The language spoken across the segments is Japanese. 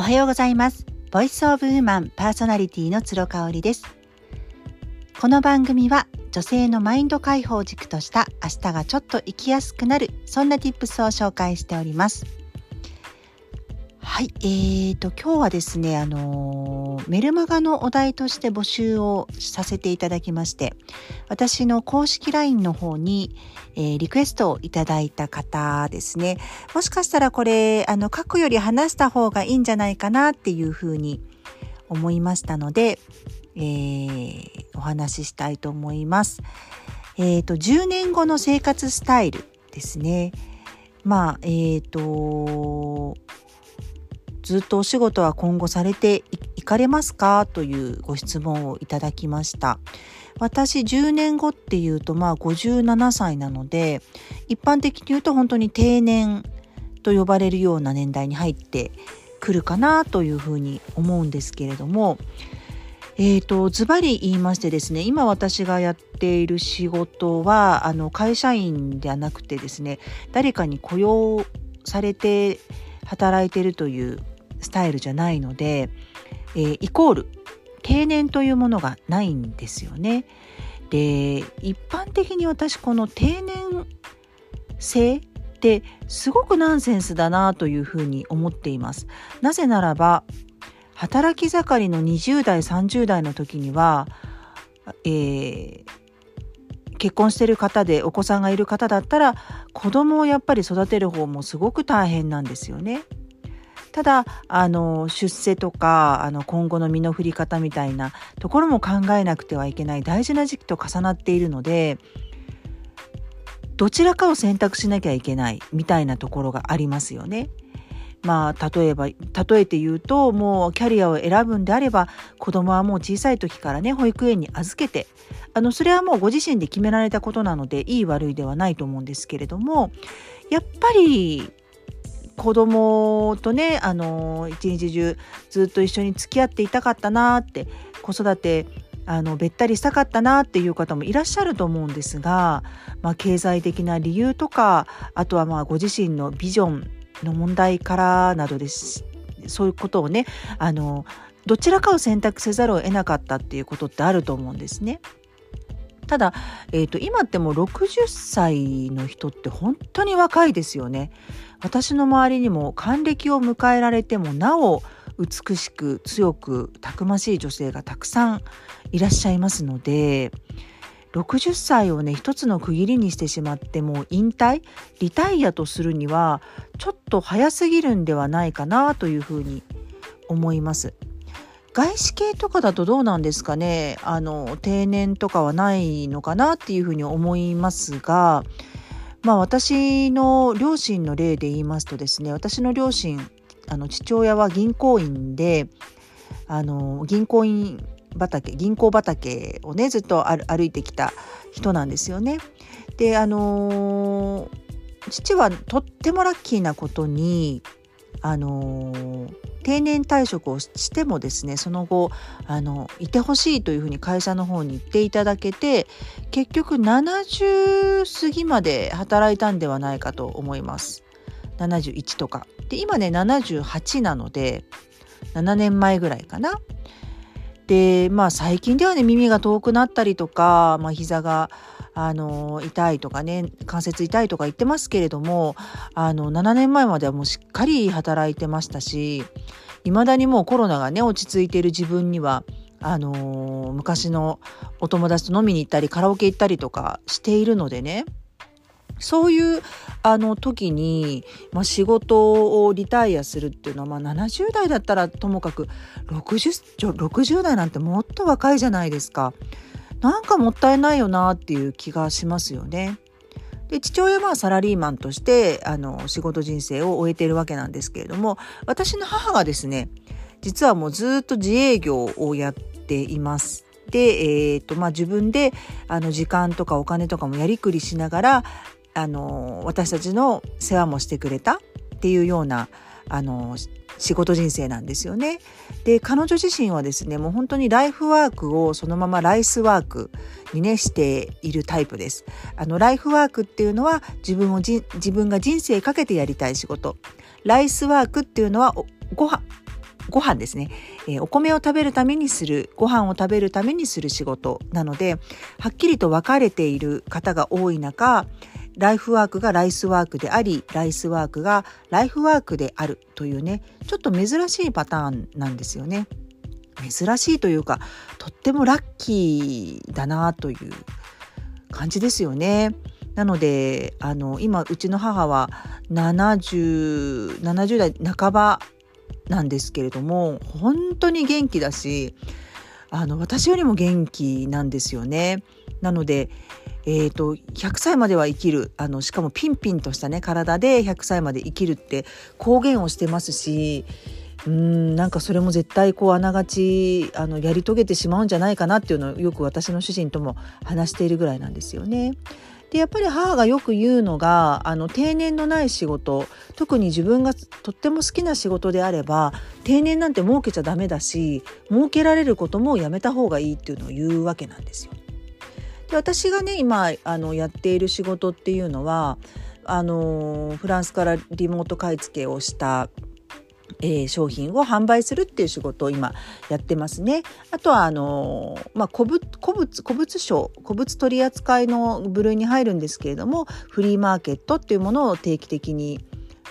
おはようございます。ボイスオブウーマンパーソナリティの鶴香織です。この番組は女性のマインド解放軸とした明日がちょっと生きやすくなるそんな tips を紹介しております。はい、えーと今日はですね、あのメルマガのお題として募集をさせていただきまして、私の公式 LINE の方に、えー、リクエストをいただいた方ですね。もしかしたらこれ、あの書くより話した方がいいんじゃないかなっていうふうに思いましたので、えー、お話ししたいと思います。えーと、10年後の生活スタイルですね。まあ、えーと、ずっとお仕事は今後されていかれますか？というご質問をいただきました。私10年後っていうとまあ57歳なので一般的に言うと本当に定年と呼ばれるような年代に入ってくるかなというふうに思うんですけれどもえーと、ズバリ言いましてですね今私がやっている仕事はあの会社員ではなくてですね誰かに雇用されて働いているというスタイルじゃないので、えー、イコール定年というものがないんですよね。で一般的に私この定年制ってすごくナンセンスだなというふうに思っています。なぜならば働き盛りの20代30代の時には、えー、結婚してる方でお子さんがいる方だったら子供をやっぱり育てる方もすごく大変なんですよね。ただあの出世とかあの今後の身の振り方みたいなところも考えなくてはいけない大事な時期と重なっているのでどちらかを選択しなきゃいけないみたいなところがありますよね。まあ例えば例えて言うともうキャリアを選ぶんであれば子供はもう小さい時からね保育園に預けてあのそれはもうご自身で決められたことなのでいい悪いではないと思うんですけれどもやっぱり子供とねあの一日中ずっと一緒に付き合っていたかったなって子育てあのべったりしたかったなっていう方もいらっしゃると思うんですが、まあ、経済的な理由とかあとはまあご自身のビジョンの問題からなどですそういうことをねあのどちらかを選択せざるを得なかったっていうことってあると思うんですね。ただ、えーと、今ってもう60歳の人って本当に若いですよね。私の周りにも還暦を迎えられてもなお美しく強くたくましい女性がたくさんいらっしゃいますので60歳をね一つの区切りにしてしまってもう引退リタイアとするにはちょっと早すぎるんではないかなというふうに思います。外資系とかだとどうなんですかね？あの定年とかはないのかなっていうふうに思いますがまあ私の両親の例で言いますとですね私の両親あの父親は銀行員であの銀行員畑銀行畑をねずっと歩いてきた人なんですよね。であの父はとってもラッキーなことにあの定年退職をしてもですねその後あのいてほしいというふうに会社の方に言っていただけて結局70過ぎまで働いたんではないかと思います。71とか。で今ね78なので7年前ぐらいかな。でまあ最近ではね耳が遠くなったりとか、まあ、膝があの痛いとかね関節痛いとか言ってますけれどもあの7年前まではもうしっかり働いてましたし未だにもうコロナがね落ち着いている自分にはあの昔のお友達と飲みに行ったりカラオケ行ったりとかしているのでねそういうあの時に、まあ、仕事をリタイアするっていうのは、まあ、70代だったらともかく 60, 60代なんてもっと若いじゃないですか。なんかもったいないよなっていう気がしますよね。で父親はサラリーマンとしてあの仕事人生を終えているわけなんですけれども私の母がですね実はもうずっと自営業をやっています。で、えーとまあ、自分であの時間とかお金とかもやりくりしながらあの私たちの世話もしてくれたっていうようなあの仕事人生なんですよね。で彼女自身はですねもう本当にライフワークをそのままライスワークにねしているタイプです。あのライフワークっていうのは自分をじ自分が人生かけてやりたい仕事。ライスワークっていうのはご飯ご飯ですね、えー、お米を食べるためにするご飯を食べるためにする仕事なのではっきりと分かれている方が多い中ライフワークがライスワークでありライスワークがライフワークであるというねちょっと珍しいパターンなんですよね。珍しいというかとってもラッキーだなという感じですよね。なのであの今うちの母は 70, 70代半ばなんですけれども本当に元気だしあの私よりも元気なんですよね。なのでえーと、100歳までは生きるあのしかもピンピンとしたね体で100歳まで生きるって公言をしてますしうんなんかそれも絶対こうあながちあのやり遂げてしまうんじゃないかなっていうのをよく私の主人とも話しているぐらいなんですよね。でやっぱり母がよく言うのがあの定年のない仕事特に自分がとっても好きな仕事であれば定年なんて設けちゃダメだし設けられることもやめた方がいいっていうのを言うわけなんですよ。で私がね今あのやっている仕事っていうのはあのフランスからリモート買い付けをしたえー、商品を販売するっていう仕事を今やってますね。あとはあの、まあ、古物古物古物商古物取扱いの部類に入るんですけれどもフリーマーケットっていうものを定期的に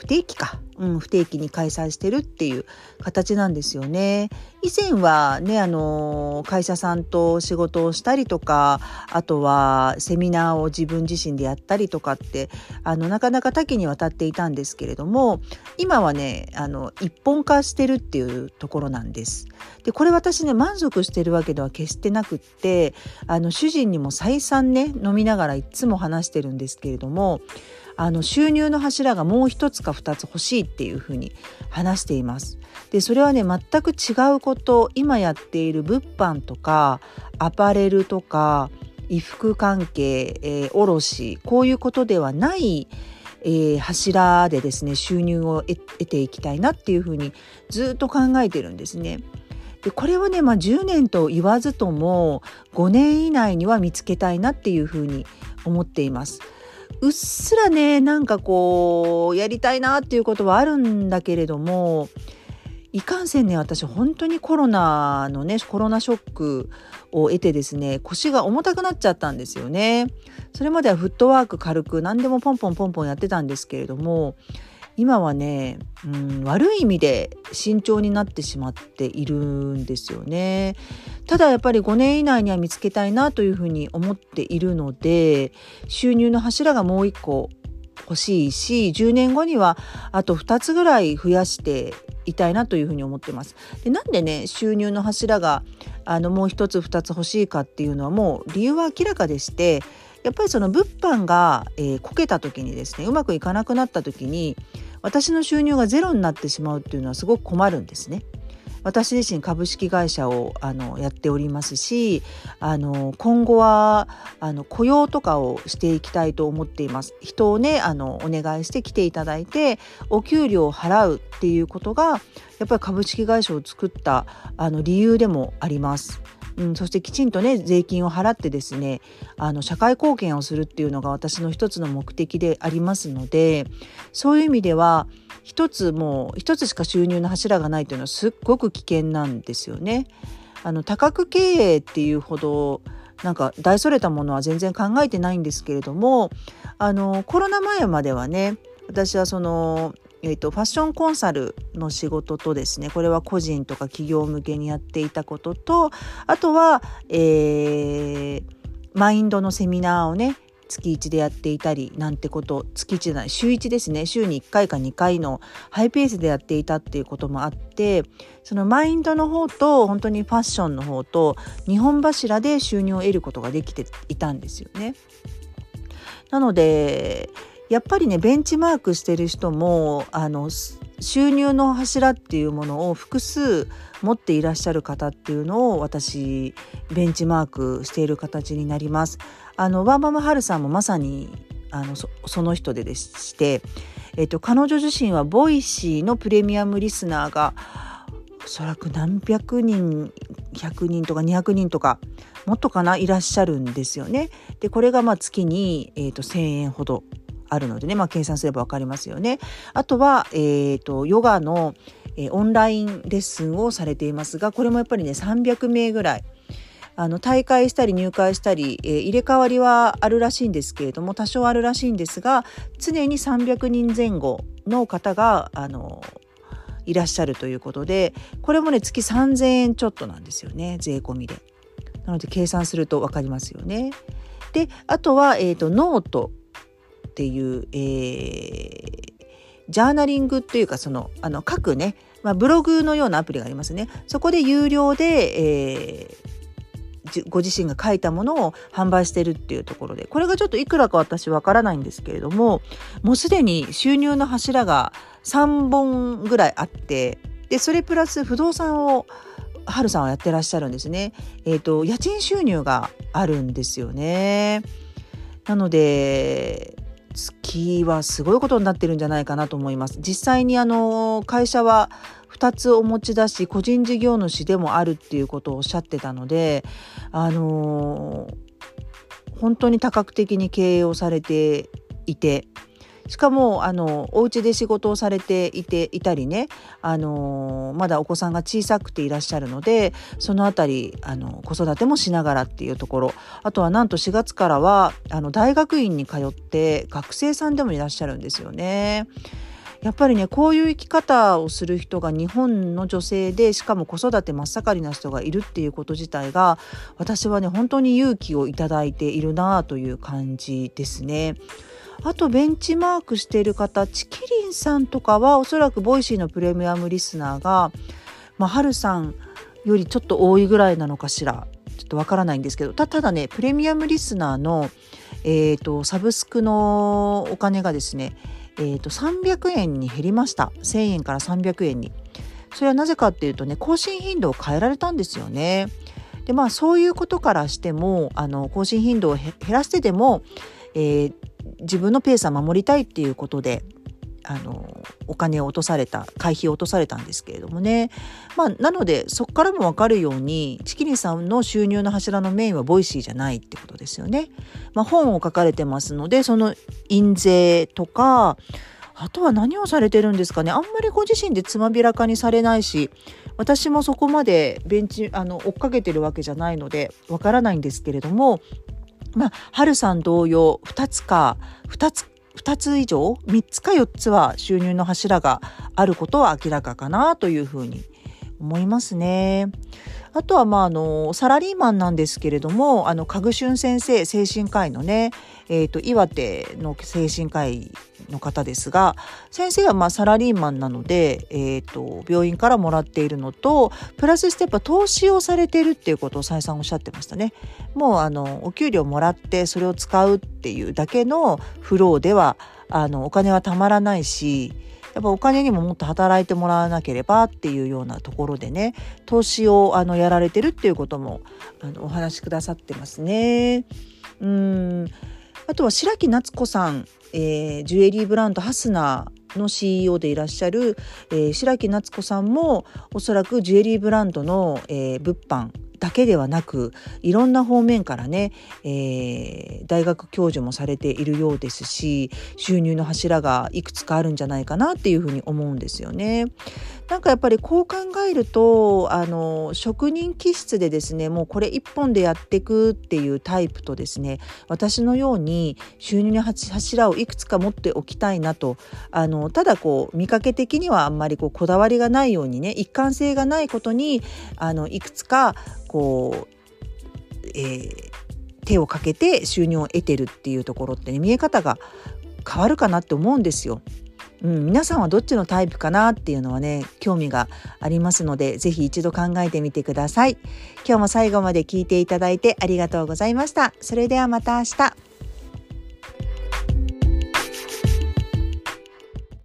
不定期か、うん、不定期に開催してるっていう形なんですよね。以前はね、あの、会社さんと仕事をしたりとか、あとはセミナーを自分自身でやったりとかって、あの、なかなか多岐にわたっていたんですけれども、今はね、あの、一本化してるっていうところなんです。で、これ私ね、満足してるわけでは決してなくって、あの、主人にも再三ね、飲みながらいつも話してるんですけれども、あの収入の柱がもう一つか二つ欲しいっていうふうに話しています。でそれはね全く違うこと今やっている物販とかアパレルとか衣服関係、えー、卸こういうことではない、えー、柱でですね収入を得ていきたいなっていうふうにずっと考えてるんですね。でこれはね、まあ、10年と言わずとも5年以内には見つけたいなっていうふうに思っています。うっすらねなんかこうやりたいなっていうことはあるんだけれどもいかんせんね私本当にコロナのねコロナショックを得てですね腰が重たくなっちゃったんですよね。それまではフットワーク軽く何でもポンポンポンポンやってたんですけれども今はね、うん、悪い意味で慎重になってしまっているんですよね。ただやっぱり5年以内には見つけたいなというふうに思っているので収入の柱がもう一個欲しいし10年後にはあと2つぐらい増やしていたいなというふうに思ってます。でなんでね収入の柱があのもう一つ二つ欲しいかっていうのはもう理由は明らかでしてやっぱりその物販が、えー、こけた時にですねうまくいかなくなった時に私の収入がゼロになってしまうっていうのはすごく困るんですね。私自身株式会社をあのやっておりますしあの今後はあの雇用とかをしていきたいと思っています人をねあのお願いして来ていただいてお給料を払うっていうことがやっぱり株式会社を作ったあの理由でもあります。うん、そしてきちんとね税金を払ってですねあの社会貢献をするっていうのが私の一つの目的でありますのでそういう意味では一つもう一つしか収入の柱がないというのはすっごく危険なんですよね。あの多角経営っていうほどなんか大それたものは全然考えてないんですけれどもあのコロナ前まではね私はそのえーと、ファッションコンサルの仕事とですねこれは個人とか企業向けにやっていたこととあとは、えー、マインドのセミナーをね月1でやっていたりなんてこと月1じゃない週1ですね週に1回か2回のハイペースでやっていたっていうこともあってそのマインドの方と本当にファッションの方と2本柱で収入を得ることができていたんですよね。なのでやっぱりねベンチマークしてる人もあの収入の柱っていうものを複数持っていらっしゃる方っていうのを私ベンチマークしている形になります。あのワーママハルさんもまさにあのその人ででして、えっと、彼女自身は Voicy のプレミアムリスナーがおそらく何百人100人とか200人とかもっとかないらっしゃるんですよね。でこれがまあ月に、えー、と1,000円ほどあるのでね、まあ、計算すれば分かりますよね。あとは、えーと、ヨガの、えー、オンラインレッスンをされていますがこれもやっぱりね300名ぐらいあの大会したり入会したり、えー、入れ替わりはあるらしいんですけれども多少あるらしいんですが常に300人前後の方があのいらっしゃるということでこれもね月3,000円ちょっとなんですよね税込みで。なので計算すると分かりますよね。であとは、えーと、ノートっていう、えー、ジャーナリングっていうかそのあの書くね、まあ、ブログのようなアプリがありますね。そこで有料で、えー、ご自身が書いたものを販売してるっていうところでこれがちょっといくらか私わからないんですけれどももうすでに収入の柱が3本ぐらいあってでそれプラス不動産を春さんはやってらっしゃるんですね。えっ、ー、と家賃収入があるんですよね。なので木はすごいことになってるんじゃないかなと思います。実際にあの会社は2つお持ち出し個人事業主でもあるっていうことをおっしゃってたのであの本当に多角的に経営をされていてしかもあのお家で仕事をされていていたりねあのまだお子さんが小さくていらっしゃるのでそのあたりあの子育てもしながらっていうところあとはなんと4月からはあの大学院に通って学生さんでもいらっしゃるんですよね。やっぱりねこういう生き方をする人が日本の女性でしかも子育て真っ盛りな人がいるっていうこと自体が私はね本当に勇気をいただいているなという感じですね。あとベンチマークしている方ちきりんさんとかはおそらく Voicy のプレミアムリスナーが、まあ、ハルさんよりちょっと多いぐらいなのかしらちょっとわからないんですけどただねプレミアムリスナーの、えーと、サブスクのお金がですね、えーと、と300円に減りました1000円から300円に。それはなぜかっていうとね更新頻度を変えられたんですよね。でまあそういうことからしてもあの更新頻度を減らしてでも、えー、自分のペースは守りたいっていうことであのお金を落とされた会費を落とされたんですけれどもね、まあ、なのでそこからも分かるようにちきりんさんの収入の柱のメインは Voicy じゃないってことですよね。まあ、本を書かれてますのでその印税とかあとは何をされてるんですかねあんまりご自身でつまびらかにされないし私もそこまでベンチあの追っかけてるわけじゃないのでわからないんですけれどもまあ、はるさん同様2つか2つ2つ以上3つか4つは収入の柱があることは明らかかなというふうに思いますね。あとはまああのサラリーマンなんですけれどもあの家具俊先生精神科医のね、えーと、岩手の精神科医の方ですが先生はまあサラリーマンなので、えーと、病院からもらっているのとプラスしてやっぱ投資をされているっていうことを再三おっしゃってましたね。もうあのお給料もらってそれを使うっていうだけのフローではあのお金はたまらないしやっぱお金にももっと働いてもらわなければっていうようなところでね投資をあのやられてるっていうこともあのお話しくださってますね。うんあとは白木夏子さん、えー、ジュエリーブランドハスナーの CEO でいらっしゃる、えー、白木夏子さんもおそらくジュエリーブランドの、えー、物販だけではなくいろんな方面からね、えー、大学教授もされているようですし収入の柱がいくつかあるんじゃないかなっていうふうに思うんですよね。なんかやっぱりこう考えるとあの職人気質でですねもうこれ一本でやっていくっていうタイプとですね私のように収入の柱をいくつか持っておきたいなとあのただこう見かけ的にはあんまりこうこだわりがないようにね一貫性がないことにあのいくつかこう、えー、手をかけて収入を得てるっていうところってね見え方が変わるかなって思うんですよ。うん、皆さんはどっちのタイプかなっていうのはね興味がありますので是非一度考えてみてください。今日も最後まで聞いていただいてありがとうございました。それではまた明日。